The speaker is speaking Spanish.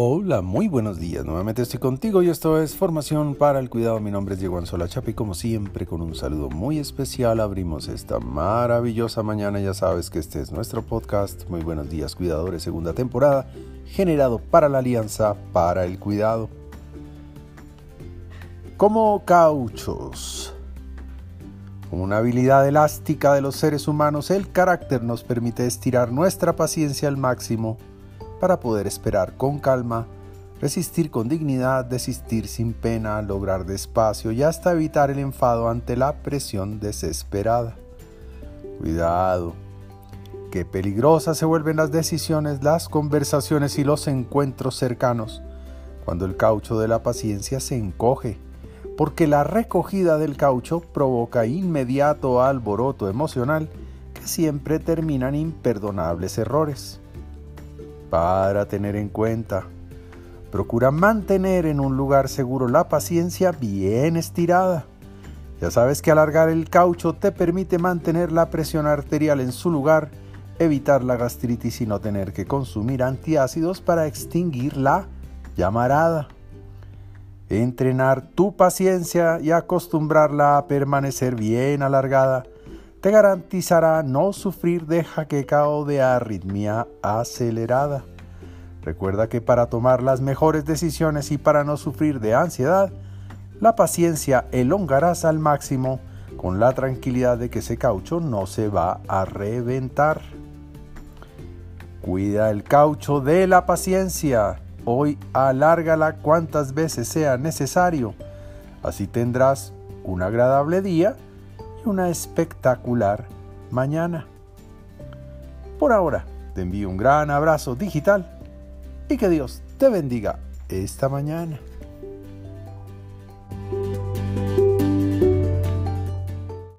Hola, muy buenos días. Nuevamente estoy contigo y esto es Formación para el Cuidado. Mi nombre es Diego Anzola Chapa y como siempre con un saludo muy especial abrimos esta maravillosa mañana. Ya sabes que este es nuestro podcast. Muy buenos días, cuidadores, segunda temporada, generado para la Alianza para el Cuidado. Como cauchos. Una habilidad elástica de los seres humanos, el carácter nos permite estirar nuestra paciencia al máximo para poder esperar con calma, resistir con dignidad, desistir sin pena, lograr despacio y hasta evitar el enfado ante la presión desesperada. Cuidado, qué peligrosas se vuelven las decisiones, las conversaciones y los encuentros cercanos cuando el caucho de la paciencia se encoge, porque la recogida del caucho provoca inmediato alboroto emocional que siempre terminan imperdonables errores para tener en cuenta. Procura mantener en un lugar seguro la paciencia bien estirada. Ya sabes que alargar el caucho te permite mantener la presión arterial en su lugar, evitar la gastritis y no tener que consumir antiácidos para extinguir la llamarada. Entrenar tu paciencia y acostumbrarla a permanecer bien alargada te garantizará no sufrir de jaqueca o de arritmia acelerada. Recuerda que para tomar las mejores decisiones y para no sufrir de ansiedad, la paciencia elongarás al máximo con la tranquilidad de que ese caucho no se va a reventar. Cuida el caucho de la paciencia. Hoy alárgala cuantas veces sea necesario. Así tendrás un agradable día y una espectacular mañana. Por ahora, te envío un gran abrazo digital y que Dios te bendiga esta mañana.